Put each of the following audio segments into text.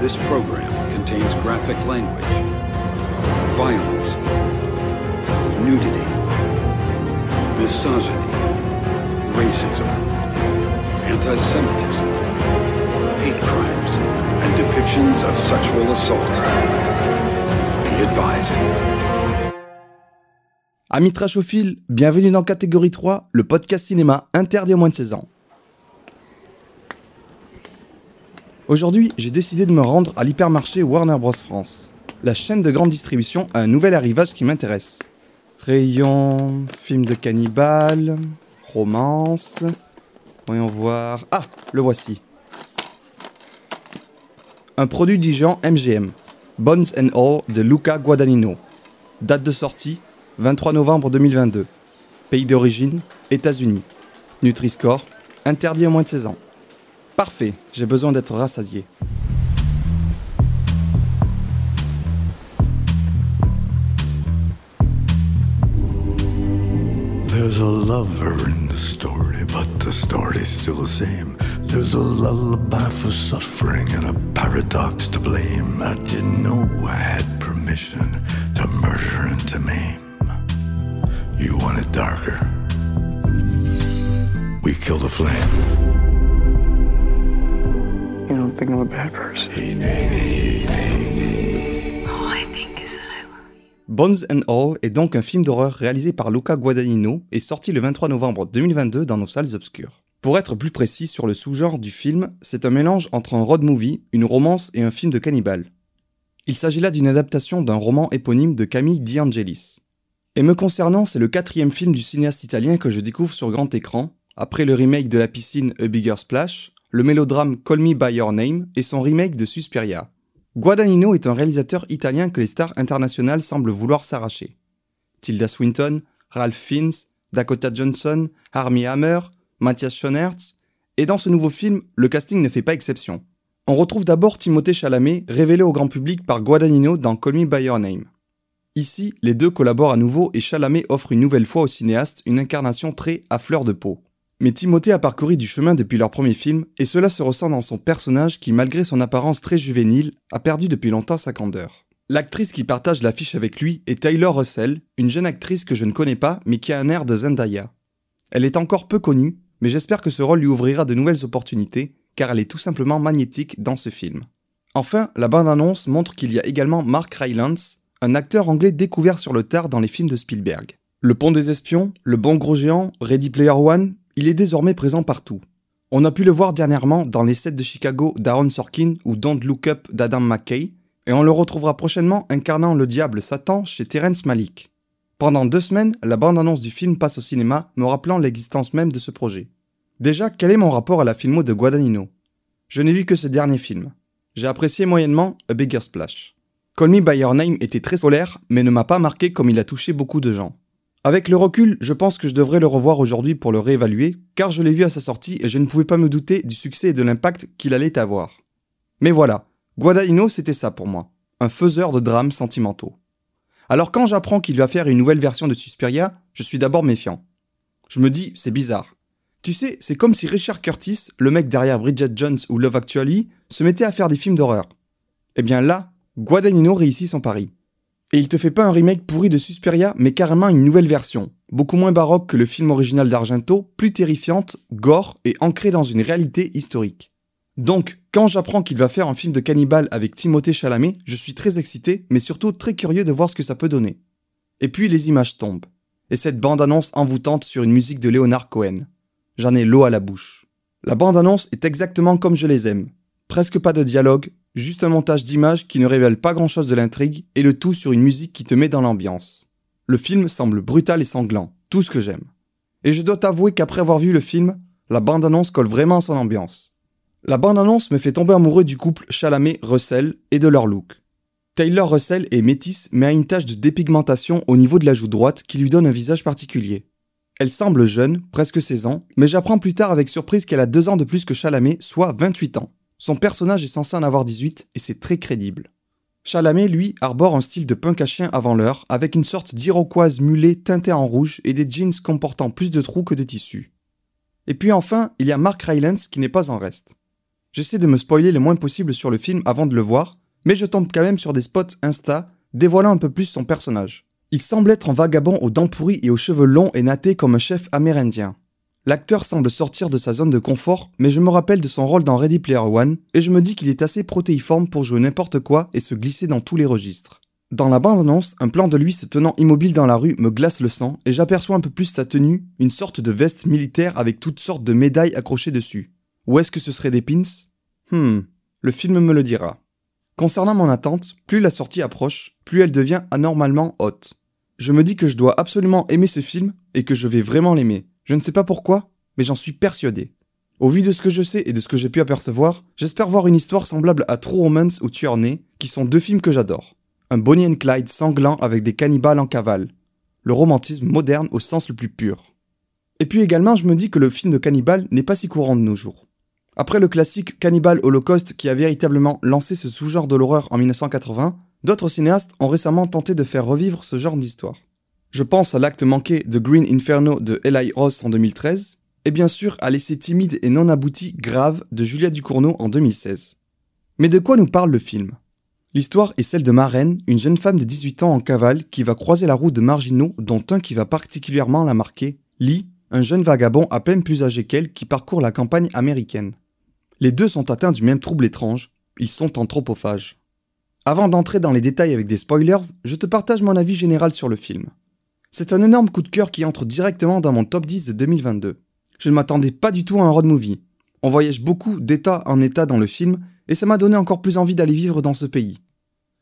This program contains graphic language, violence, nudity, misogyny, racism, anti-Semitism, hate crimes, and depictions of sexual assault. Be advised. Amis trashophiles, bienvenue dans Catégorie 3, le podcast cinéma interdit aux moins de 16 ans. Aujourd'hui, j'ai décidé de me rendre à l'hypermarché Warner Bros. France. La chaîne de grande distribution a un nouvel arrivage qui m'intéresse. Rayon, film de cannibale, romance. Voyons voir. Ah, le voici. Un produit du MGM. Bones and All de Luca Guadagnino. Date de sortie 23 novembre 2022. Pays d'origine États-Unis. Nutri-Score interdit à moins de 16 ans. Parfait, j'ai besoin d'être rassasié. There's a lover in the story, but the story's still the same. There's a lullaby for suffering and a paradox to blame. I didn't know I had permission to murder and to maim. You want it darker? We kill the flame. You don't think I'm a bad person? All I think is that I love you. Bones and All est donc un film d'horreur réalisé par Luca Guadagnino et sorti le 23 novembre 2022 dans nos salles obscures. Pour être plus précis sur le sous-genre du film, c'est un mélange entre un road movie, une romance et un film de cannibale. Il s'agit là d'une adaptation d'un roman éponyme de Camille Di Angelis. Et me concernant, c'est le quatrième film du cinéaste italien que je découvre sur grand écran, après le remake de la piscine A Bigger Splash, le mélodrame Call Me By Your Name et son remake de Suspiria. Guadagnino est un réalisateur italien que les stars internationales semblent vouloir s'arracher. Tilda Swinton, Ralph Fiennes, Dakota Johnson, Armie Hammer, Matthias Schoenertz, et dans ce nouveau film, le casting ne fait pas exception. On retrouve d'abord Timothée Chalamet, révélé au grand public par Guadagnino dans Call Me By Your Name. Ici, les deux collaborent à nouveau et Chalamet offre une nouvelle fois au cinéaste une incarnation très à fleur de peau. Mais Timothée a parcouru du chemin depuis leur premier film, et cela se ressent dans son personnage qui, malgré son apparence très juvénile, a perdu depuis longtemps sa candeur. L'actrice qui partage l'affiche avec lui est Taylor Russell, une jeune actrice que je ne connais pas, mais qui a un air de Zendaya. Elle est encore peu connue, mais j'espère que ce rôle lui ouvrira de nouvelles opportunités, car elle est tout simplement magnétique dans ce film. Enfin, la bande-annonce montre qu'il y a également Mark Rylance, un acteur anglais découvert sur le tard dans les films de Spielberg. Le Pont des Espions, Le Bon Gros Géant, Ready Player One, il est désormais présent partout. On a pu le voir dernièrement dans les sets de Chicago d'Aaron Sorkin ou Don't Look Up d'Adam McKay, et on le retrouvera prochainement incarnant le diable Satan chez Terrence Malick. Pendant deux semaines, la bande-annonce du film passe au cinéma, me rappelant l'existence même de ce projet. Déjà, quel est mon rapport à la filmo de Guadagnino? Je n'ai vu que ce dernier film. J'ai apprécié moyennement A Bigger Splash. Call Me By Your Name était très solaire, mais ne m'a pas marqué comme il a touché beaucoup de gens. Avec le recul, je pense que je devrais le revoir aujourd'hui pour le réévaluer, car je l'ai vu à sa sortie et je ne pouvais pas me douter du succès et de l'impact qu'il allait avoir. Mais voilà, Guadagnino c'était ça pour moi, un faiseur de drames sentimentaux. Alors quand j'apprends qu'il va faire une nouvelle version de Suspiria, je suis d'abord méfiant. Je me dis, c'est bizarre. Tu sais, c'est comme si Richard Curtis, le mec derrière Bridget Jones ou Love Actually, se mettait à faire des films d'horreur. Eh bien là, Guadagnino réussit son pari. Et il te fait pas un remake pourri de Suspiria, mais carrément une nouvelle version, beaucoup moins baroque que le film original d'Argento, plus terrifiante, gore et ancrée dans une réalité historique. Donc, quand j'apprends qu'il va faire un film de cannibale avec Timothée Chalamet, je suis très excité, mais surtout très curieux de voir ce que ça peut donner. Et puis les images tombent. Et cette bande-annonce envoûtante sur une musique de Leonard Cohen. J'en ai l'eau à la bouche. La bande-annonce est exactement comme je les aime. Presque pas de dialogue, juste un montage d'images qui ne révèle pas grand-chose de l'intrigue, et le tout sur une musique qui te met dans l'ambiance. Le film semble brutal et sanglant, tout ce que j'aime. Et je dois t'avouer qu'après avoir vu le film, la bande-annonce colle vraiment à son ambiance. La bande-annonce me fait tomber amoureux du couple Chalamet-Russell et de leur look. Taylor Russell est métisse mais a une tache de dépigmentation au niveau de la joue droite qui lui donne un visage particulier. Elle semble jeune, presque 16 ans, mais j'apprends plus tard avec surprise qu'elle a 2 ans de plus que Chalamet, soit 28 ans. Son personnage est censé en avoir 18 et c'est très crédible. Chalamet, lui, arbore un style de punk à chien avant l'heure, avec une sorte d'iroquoise mulet teintée en rouge et des jeans comportant plus de trous que de tissus. Et puis enfin, il y a Mark Rylance qui n'est pas en reste. J'essaie de me spoiler le moins possible sur le film avant de le voir, mais je tombe quand même sur des spots Insta dévoilant un peu plus son personnage. Il semble être un vagabond aux dents pourries et aux cheveux longs et nattés comme un chef amérindien. L'acteur semble sortir de sa zone de confort, mais je me rappelle de son rôle dans Ready Player One, et je me dis qu'il est assez protéiforme pour jouer n'importe quoi et se glisser dans tous les registres. Dans la bande-annonce, un plan de lui se tenant immobile dans la rue me glace le sang, et j'aperçois un peu plus sa tenue, une sorte de veste militaire avec toutes sortes de médailles accrochées dessus. Ou est-ce que ce serait des pins? Hmm, le film me le dira. Concernant mon attente, plus la sortie approche, plus elle devient anormalement haute. Je me dis que je dois absolument aimer ce film et que je vais vraiment l'aimer. Je ne sais pas pourquoi, mais j'en suis persuadé. Au vu de ce que je sais et de ce que j'ai pu apercevoir, j'espère voir une histoire semblable à True Romance ou Tueur Né, qui sont deux films que j'adore. Un Bonnie and Clyde sanglant avec des cannibales en cavale. Le romantisme moderne au sens le plus pur. Et puis également, je me dis que le film de cannibale n'est pas si courant de nos jours. Après le classique Cannibal Holocaust qui a véritablement lancé ce sous-genre de l'horreur en 1980, d'autres cinéastes ont récemment tenté de faire revivre ce genre d'histoire. Je pense à l'acte manqué de Green Inferno de Eli Ross en 2013, et bien sûr à l'essai timide et non abouti Grave de Julia Ducournau en 2016. Mais de quoi nous parle le film? L'histoire est celle de Marraine, une jeune femme de 18 ans en cavale qui va croiser la route de marginaux dont un qui va particulièrement la marquer, Lee, un jeune vagabond à peine plus âgé qu'elle qui parcourt la campagne américaine. Les deux sont atteints du même trouble étrange, ils sont anthropophages. Avant d'entrer dans les détails avec des spoilers, je te partage mon avis général sur le film. C'est un énorme coup de cœur qui entre directement dans mon top 10 de 2022. Je ne m'attendais pas du tout à un road movie. On voyage beaucoup d'état en état dans le film, et ça m'a donné encore plus envie d'aller vivre dans ce pays.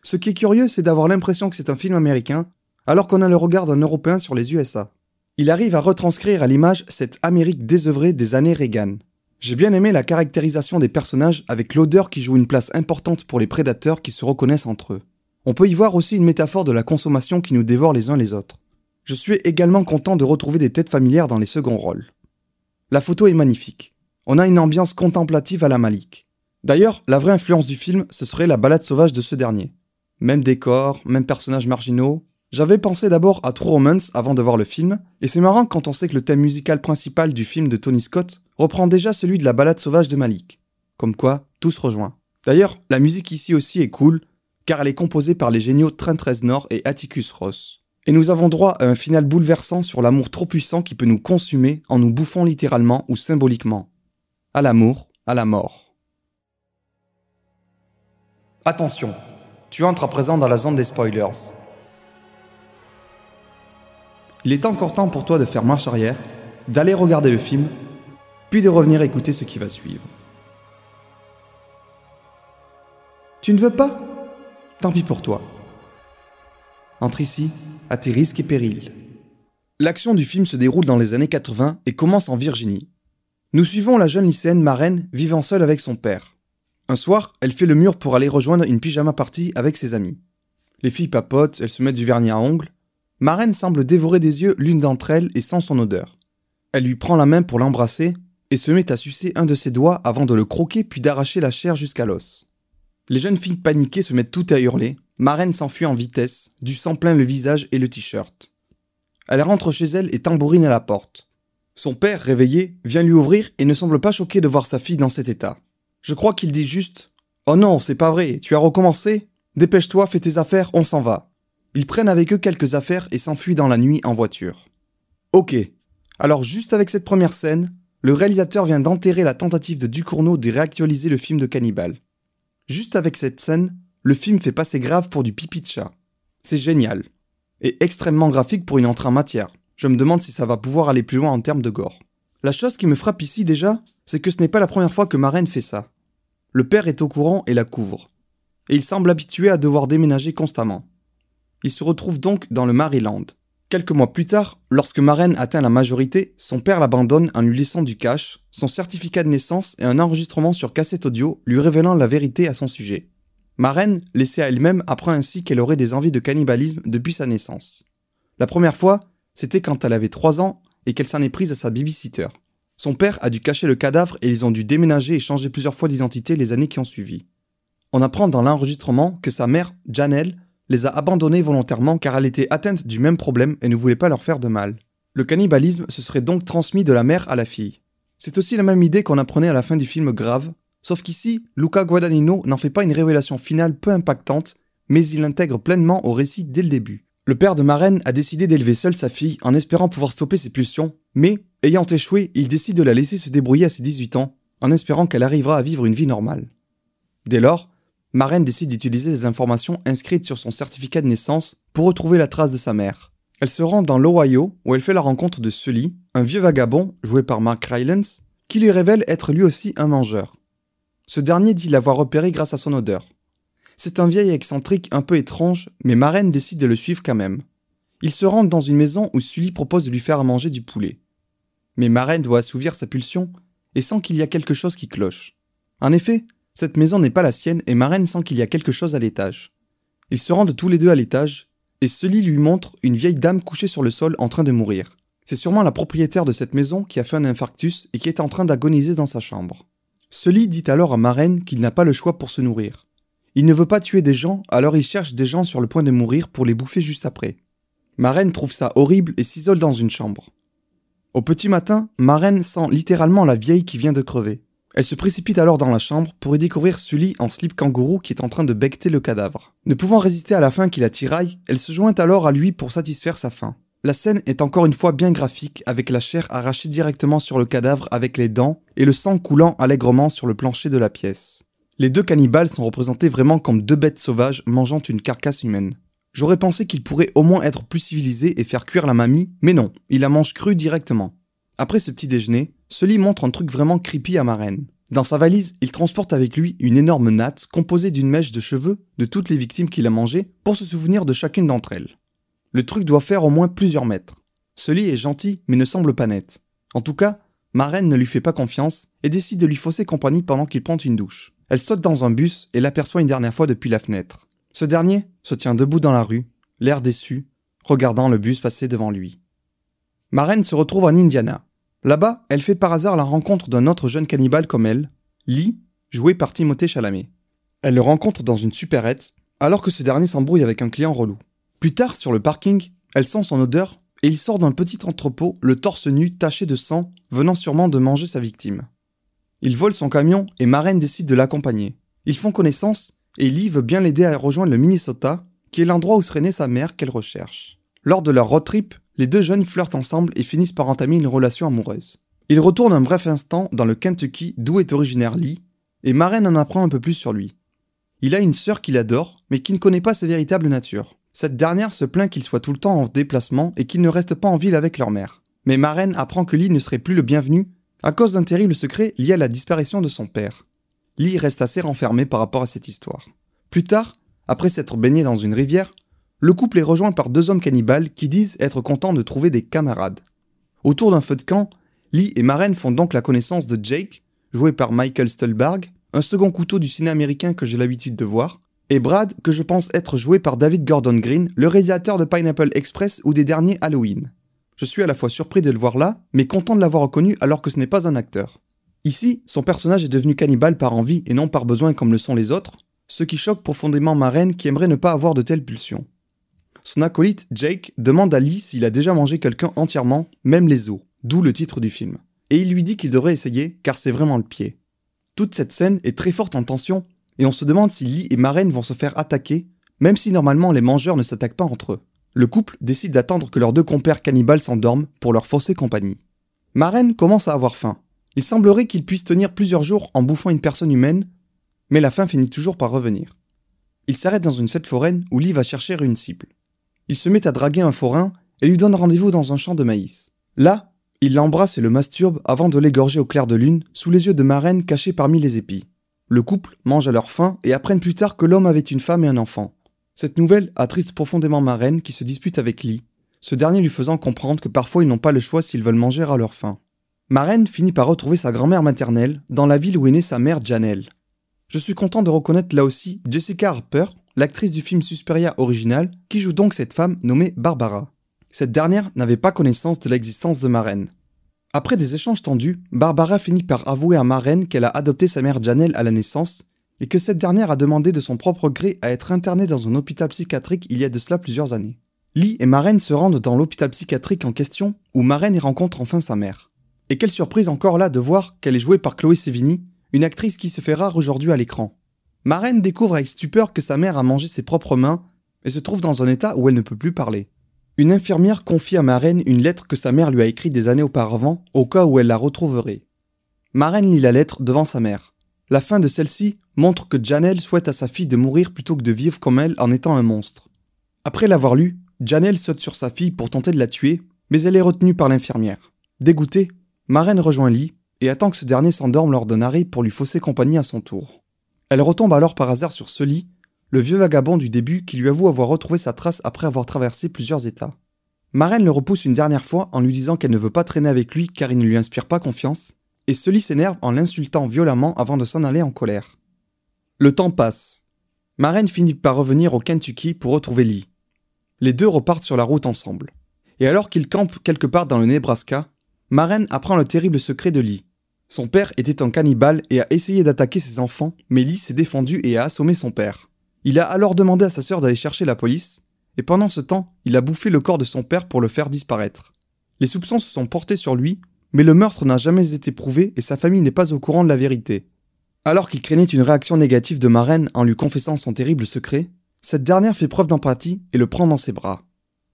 Ce qui est curieux, c'est d'avoir l'impression que c'est un film américain, alors qu'on a le regard d'un Européen sur les USA. Il arrive à retranscrire à l'image cette Amérique désœuvrée des années Reagan. J'ai bien aimé la caractérisation des personnages avec l'odeur qui joue une place importante pour les prédateurs qui se reconnaissent entre eux. On peut y voir aussi une métaphore de la consommation qui nous dévore les uns les autres. Je suis également content de retrouver des têtes familières dans les seconds rôles. La photo est magnifique. On a une ambiance contemplative à la Malik. D'ailleurs, la vraie influence du film, ce serait la balade sauvage de ce dernier. Même décor, même personnages marginaux. J'avais pensé d'abord à True Romance avant de voir le film, et c'est marrant quand on sait que le thème musical principal du film de Tony Scott reprend déjà celui de la balade sauvage de Malik. Comme quoi, tout se rejoint. D'ailleurs, la musique ici aussi est cool, car elle est composée par les géniaux Trent Reznor et Atticus Ross. Et nous avons droit à un final bouleversant sur l'amour trop puissant qui peut nous consumer en nous bouffant littéralement ou symboliquement. À l'amour, à la mort. Attention, tu entres à présent dans la zone des spoilers. Il est encore temps pour toi de faire marche arrière, d'aller regarder le film, puis de revenir écouter ce qui va suivre. Tu ne veux pas? Tant pis pour toi. Entre ici, à tes risques et périls. L'action du film se déroule dans les années 80 et commence en Virginie. Nous suivons la jeune lycéenne Marraine vivant seule avec son père. Un soir, elle fait le mur pour aller rejoindre une pyjama party avec ses amis. Les filles papotent, elles se mettent du vernis à ongles. Marraine semble dévorer des yeux l'une d'entre elles et sent son odeur. Elle lui prend la main pour l'embrasser et se met à sucer un de ses doigts avant de le croquer puis d'arracher la chair jusqu'à l'os. Les jeunes filles paniquées se mettent toutes à hurler, Marraine s'enfuit en vitesse, du sang plein le visage et le t-shirt. Elle rentre chez elle et tambourine à la porte. Son père, réveillé, vient lui ouvrir et ne semble pas choqué de voir sa fille dans cet état. Je crois qu'il dit juste Oh non, c'est pas vrai, tu as recommencé Dépêche-toi, fais tes affaires, on s'en va. Ils prennent avec eux quelques affaires et s'enfuient dans la nuit en voiture. Ok. Alors juste avec cette première scène, le réalisateur vient d'enterrer la tentative de Ducournau de réactualiser le film de Cannibal. Juste avec cette scène, le film fait passer grave pour du pipi de chat. C'est génial. Et extrêmement graphique pour une entrée en matière. Je me demande si ça va pouvoir aller plus loin en termes de gore. La chose qui me frappe ici déjà, c'est que ce n'est pas la première fois que Marraine fait ça. Le père est au courant et la couvre. Et il semble habitué à devoir déménager constamment. Il se retrouve donc dans le Maryland. Quelques mois plus tard, lorsque Maren atteint la majorité, son père l'abandonne en lui laissant du cash, son certificat de naissance et un enregistrement sur cassette audio lui révélant la vérité à son sujet. Maren, laissée à elle-même, apprend ainsi qu'elle aurait des envies de cannibalisme depuis sa naissance. La première fois, c'était quand elle avait 3 ans et qu'elle s'en est prise à sa babysitter. Son père a dû cacher le cadavre et ils ont dû déménager et changer plusieurs fois d'identité les années qui ont suivi. On apprend dans l'enregistrement que sa mère, Janelle, les a abandonnés volontairement car elle était atteinte du même problème et ne voulait pas leur faire de mal. Le cannibalisme se serait donc transmis de la mère à la fille. C'est aussi la même idée qu'on apprenait à la fin du film Grave, sauf qu'ici, Luca Guadagnino n'en fait pas une révélation finale peu impactante, mais il l'intègre pleinement au récit dès le début. Le père de Marraine a décidé d'élever seule sa fille en espérant pouvoir stopper ses pulsions, mais, ayant échoué, il décide de la laisser se débrouiller à ses 18 ans, en espérant qu'elle arrivera à vivre une vie normale. Dès lors, Marraine décide d'utiliser les informations inscrites sur son certificat de naissance pour retrouver la trace de sa mère. Elle se rend dans l'Ohio où elle fait la rencontre de Sully, un vieux vagabond joué par Mark Rylance, qui lui révèle être lui aussi un mangeur. Ce dernier dit l'avoir repéré grâce à son odeur. C'est un vieil excentrique un peu étrange, mais Marraine décide de le suivre quand même. Il se rend dans une maison où Sully propose de lui faire manger du poulet. Mais Marraine doit assouvir sa pulsion et sent qu'il y a quelque chose qui cloche. En effet, cette maison n'est pas la sienne et Marraine sent qu'il y a quelque chose à l'étage. Ils se rendent tous les deux à l'étage et Sully lui montre une vieille dame couchée sur le sol en train de mourir. C'est sûrement la propriétaire de cette maison qui a fait un infarctus et qui est en train d'agoniser dans sa chambre. Sully dit alors à Marraine qu'il n'a pas le choix pour se nourrir. Il ne veut pas tuer des gens, alors il cherche des gens sur le point de mourir pour les bouffer juste après. Marraine trouve ça horrible et s'isole dans une chambre. Au petit matin, Marraine sent littéralement la vieille qui vient de crever. Elle se précipite alors dans la chambre pour y découvrir Sully en slip kangourou qui est en train de becter le cadavre. Ne pouvant résister à la faim qui la tiraille, elle se joint alors à lui pour satisfaire sa faim. La scène est encore une fois bien graphique avec la chair arrachée directement sur le cadavre avec les dents et le sang coulant allègrement sur le plancher de la pièce. Les deux cannibales sont représentés vraiment comme deux bêtes sauvages mangeant une carcasse humaine. J'aurais pensé qu'ils pourraient au moins être plus civilisés et faire cuire la mamie, mais non, ils la mangent crue directement. Après ce petit déjeuner, Sully montre un truc vraiment creepy à Marraine. Dans sa valise, il transporte avec lui une énorme natte composée d'une mèche de cheveux de toutes les victimes qu'il a mangées pour se souvenir de chacune d'entre elles. Le truc doit faire au moins plusieurs mètres. Sully est gentil mais ne semble pas net. En tout cas, Marraine ne lui fait pas confiance et décide de lui fausser compagnie pendant qu'il prend une douche. Elle saute dans un bus et l'aperçoit une dernière fois depuis la fenêtre. Ce dernier se tient debout dans la rue, l'air déçu, regardant le bus passer devant lui. Marraine se retrouve en Indiana. Là-bas, elle fait par hasard la rencontre d'un autre jeune cannibale comme elle, Lee, joué par Timothée Chalamet. Elle le rencontre dans une supérette, alors que ce dernier s'embrouille avec un client relou. Plus tard, sur le parking, elle sent son odeur et il sort d'un petit entrepôt, le torse nu taché de sang, venant sûrement de manger sa victime. Il vole son camion et Marraine décide de l'accompagner. Ils font connaissance et Lee veut bien l'aider à rejoindre le Minnesota, qui est l'endroit où serait née sa mère qu'elle recherche. Lors de leur road trip, les deux jeunes flirtent ensemble et finissent par entamer une relation amoureuse. Ils retournent un bref instant dans le Kentucky d'où est originaire Lee, et Marraine en apprend un peu plus sur lui. Il a une sœur qu'il adore, mais qui ne connaît pas sa véritable nature. Cette dernière se plaint qu'il soit tout le temps en déplacement et qu'il ne reste pas en ville avec leur mère. Mais Marraine apprend que Lee ne serait plus le bienvenu à cause d'un terrible secret lié à la disparition de son père. Lee reste assez renfermé par rapport à cette histoire. Plus tard, après s'être baigné dans une rivière, le couple est rejoint par deux hommes cannibales qui disent être contents de trouver des camarades. Autour d'un feu de camp, Lee et Maren font donc la connaissance de Jake, joué par Michael Stolberg, un second couteau du ciné américain que j'ai l'habitude de voir, et Brad, que je pense être joué par David Gordon Green, le réalisateur de Pineapple Express ou des derniers Halloween. Je suis à la fois surpris de le voir là, mais content de l'avoir reconnu alors que ce n'est pas un acteur. Ici, son personnage est devenu cannibale par envie et non par besoin comme le sont les autres, ce qui choque profondément ma reine qui aimerait ne pas avoir de telles pulsions. Son acolyte, Jake, demande à Lee s'il a déjà mangé quelqu'un entièrement, même les os, d'où le titre du film. Et il lui dit qu'il devrait essayer, car c'est vraiment le pied. Toute cette scène est très forte en tension, et on se demande si Lee et Maren vont se faire attaquer, même si normalement les mangeurs ne s'attaquent pas entre eux le couple décide d'attendre que leurs deux compères cannibales s'endorment pour leur fausser compagnie. Maren commence à avoir faim. Il semblerait qu'il puisse tenir plusieurs jours en bouffant une personne humaine, mais la faim finit toujours par revenir. Il s'arrête dans une fête foraine où Lee va chercher une cible. Il se met à draguer un forain et lui donne rendez-vous dans un champ de maïs. Là, il l'embrasse et le masturbe avant de l'égorger au clair de lune, sous les yeux de Maren cachés parmi les épis. Le couple mange à leur faim et apprennent plus tard que l'homme avait une femme et un enfant. Cette nouvelle attriste profondément Marraine qui se dispute avec Lee, ce dernier lui faisant comprendre que parfois ils n'ont pas le choix s'ils veulent manger à leur faim. Maren finit par retrouver sa grand-mère maternelle dans la ville où est née sa mère Janelle. Je suis content de reconnaître là aussi Jessica Harper, l'actrice du film Susperia original, qui joue donc cette femme nommée Barbara. Cette dernière n'avait pas connaissance de l'existence de Maren. Après des échanges tendus, Barbara finit par avouer à Maren qu'elle a adopté sa mère Janelle à la naissance et que cette dernière a demandé de son propre gré à être internée dans un hôpital psychiatrique il y a de cela plusieurs années. Lee et Maren se rendent dans l'hôpital psychiatrique en question où Maren y rencontre enfin sa mère. Et quelle surprise encore là de voir qu'elle est jouée par Chloé Sevigny, une actrice qui se fait rare aujourd'hui à l'écran. Maren découvre avec stupeur que sa mère a mangé ses propres mains et se trouve dans un état où elle ne peut plus parler. Une infirmière confie à Maren une lettre que sa mère lui a écrite des années auparavant au cas où elle la retrouverait. Maren lit la lettre devant sa mère. La fin de celle-ci montre que Janelle souhaite à sa fille de mourir plutôt que de vivre comme elle en étant un monstre. Après l'avoir lu, Janelle saute sur sa fille pour tenter de la tuer, mais elle est retenue par l'infirmière. Dégoûtée, Maren rejoint Lee et attend que ce dernier s'endorme lors d'un arrêt pour lui fausser compagnie à son tour. Elle retombe alors par hasard sur ce lit, le vieux vagabond du début qui lui avoue avoir retrouvé sa trace après avoir traversé plusieurs états. Maren le repousse une dernière fois en lui disant qu'elle ne veut pas traîner avec lui car il ne lui inspire pas confiance, et lit s'énerve en l'insultant violemment avant de s'en aller en colère. Le temps passe. Maren finit par revenir au Kentucky pour retrouver Lee. Les deux repartent sur la route ensemble. Et alors qu'ils campent quelque part dans le Nebraska, Maren apprend le terrible secret de Lee. Son père était un cannibale et a essayé d'attaquer ses enfants, mais Lee s'est défendu et a assommé son père. Il a alors demandé à sa sœur d'aller chercher la police, et pendant ce temps, il a bouffé le corps de son père pour le faire disparaître. Les soupçons se sont portés sur lui, mais le meurtre n'a jamais été prouvé et sa famille n'est pas au courant de la vérité. Alors qu'il craignait une réaction négative de Maren en lui confessant son terrible secret, cette dernière fait preuve d'empathie et le prend dans ses bras.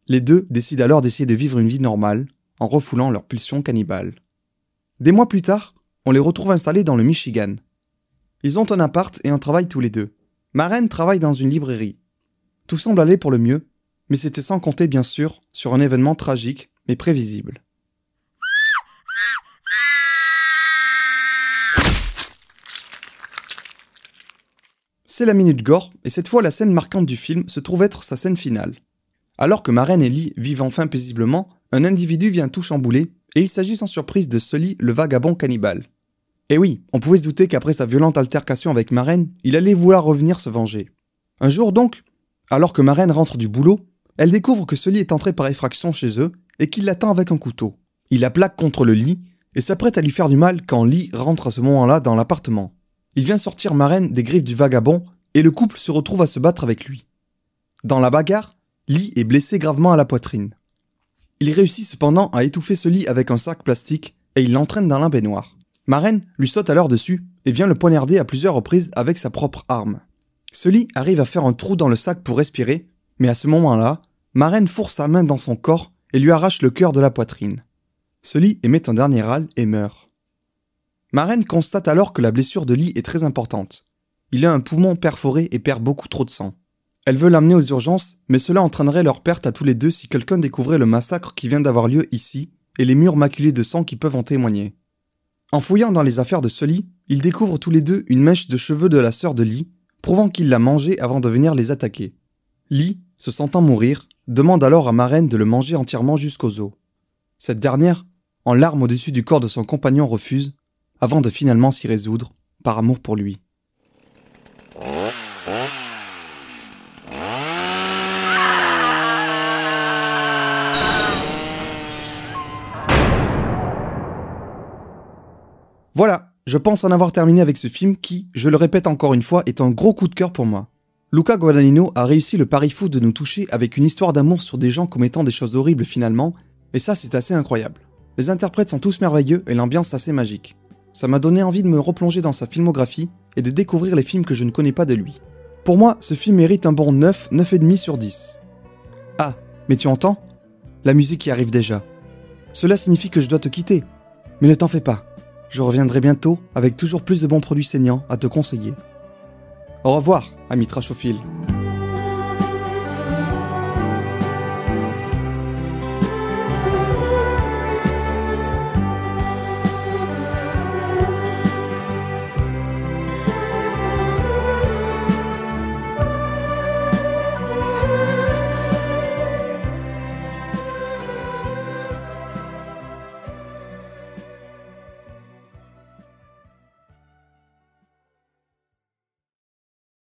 Les deux décident alors d'essayer de vivre une vie normale, en refoulant leurs pulsions cannibales. Des mois plus tard, on les retrouve installés dans le Michigan. Ils ont un appart et un travail tous les deux. Maren travaille dans une librairie. Tout semble aller pour le mieux, mais c'était sans compter bien sûr sur un événement tragique mais prévisible. C'est la minute gore, et cette fois la scène marquante du film se trouve être sa scène finale. Alors que Maren et Lee vivent enfin paisiblement, un individu vient tout chambouler, et il s'agit sans surprise de Sully, le vagabond cannibale. Et oui, on pouvait se douter qu'après sa violente altercation avec Maren, il allait vouloir revenir se venger. Un jour donc, alors que Maren rentre du boulot, elle découvre que Sully est entré par effraction chez eux et qu'il l'attend avec un couteau. Il la plaque contre le lit et s'apprête à lui faire du mal quand Lee rentre à ce moment-là dans l'appartement. Il vient sortir Maren des griffes du vagabond et le couple se retrouve à se battre avec lui. Dans la bagarre, Lee est blessé gravement à la poitrine. Il réussit cependant à étouffer ce lit avec un sac plastique et il l'entraîne dans la baignoire. Maren lui saute alors dessus et vient le poignarder à plusieurs reprises avec sa propre arme. Lit arrive à faire un trou dans le sac pour respirer, mais à ce moment-là, Maren fourre sa main dans son corps et lui arrache le cœur de la poitrine. Lit émet un dernier râle et meurt. Maren constate alors que la blessure de Lee est très importante. Il a un poumon perforé et perd beaucoup trop de sang. Elle veut l'amener aux urgences, mais cela entraînerait leur perte à tous les deux si quelqu'un découvrait le massacre qui vient d'avoir lieu ici et les murs maculés de sang qui peuvent en témoigner. En fouillant dans les affaires de Sully, ils découvrent tous les deux une mèche de cheveux de la sœur de Lee, prouvant qu'il l'a mangée avant de venir les attaquer. Lee, se sentant mourir, demande alors à Maren de le manger entièrement jusqu'aux os. Cette dernière, en larmes au-dessus du corps de son compagnon, refuse, avant de finalement s'y résoudre, par amour pour lui. Je pense en avoir terminé avec ce film qui, je le répète encore une fois, est un gros coup de cœur pour moi. Luca Guadagnino a réussi le pari fou de nous toucher avec une histoire d'amour sur des gens commettant des choses horribles finalement, et ça c'est assez incroyable. Les interprètes sont tous merveilleux et l'ambiance assez magique. Ça m'a donné envie de me replonger dans sa filmographie et de découvrir les films que je ne connais pas de lui. Pour moi, ce film mérite un bon 9, 9,5 sur 10. Ah, mais tu entends? La musique y arrive déjà. Cela signifie que je dois te quitter. Mais ne t'en fais pas. Je reviendrai bientôt avec toujours plus de bons produits saignants à te conseiller. Au revoir, ami Trachophile.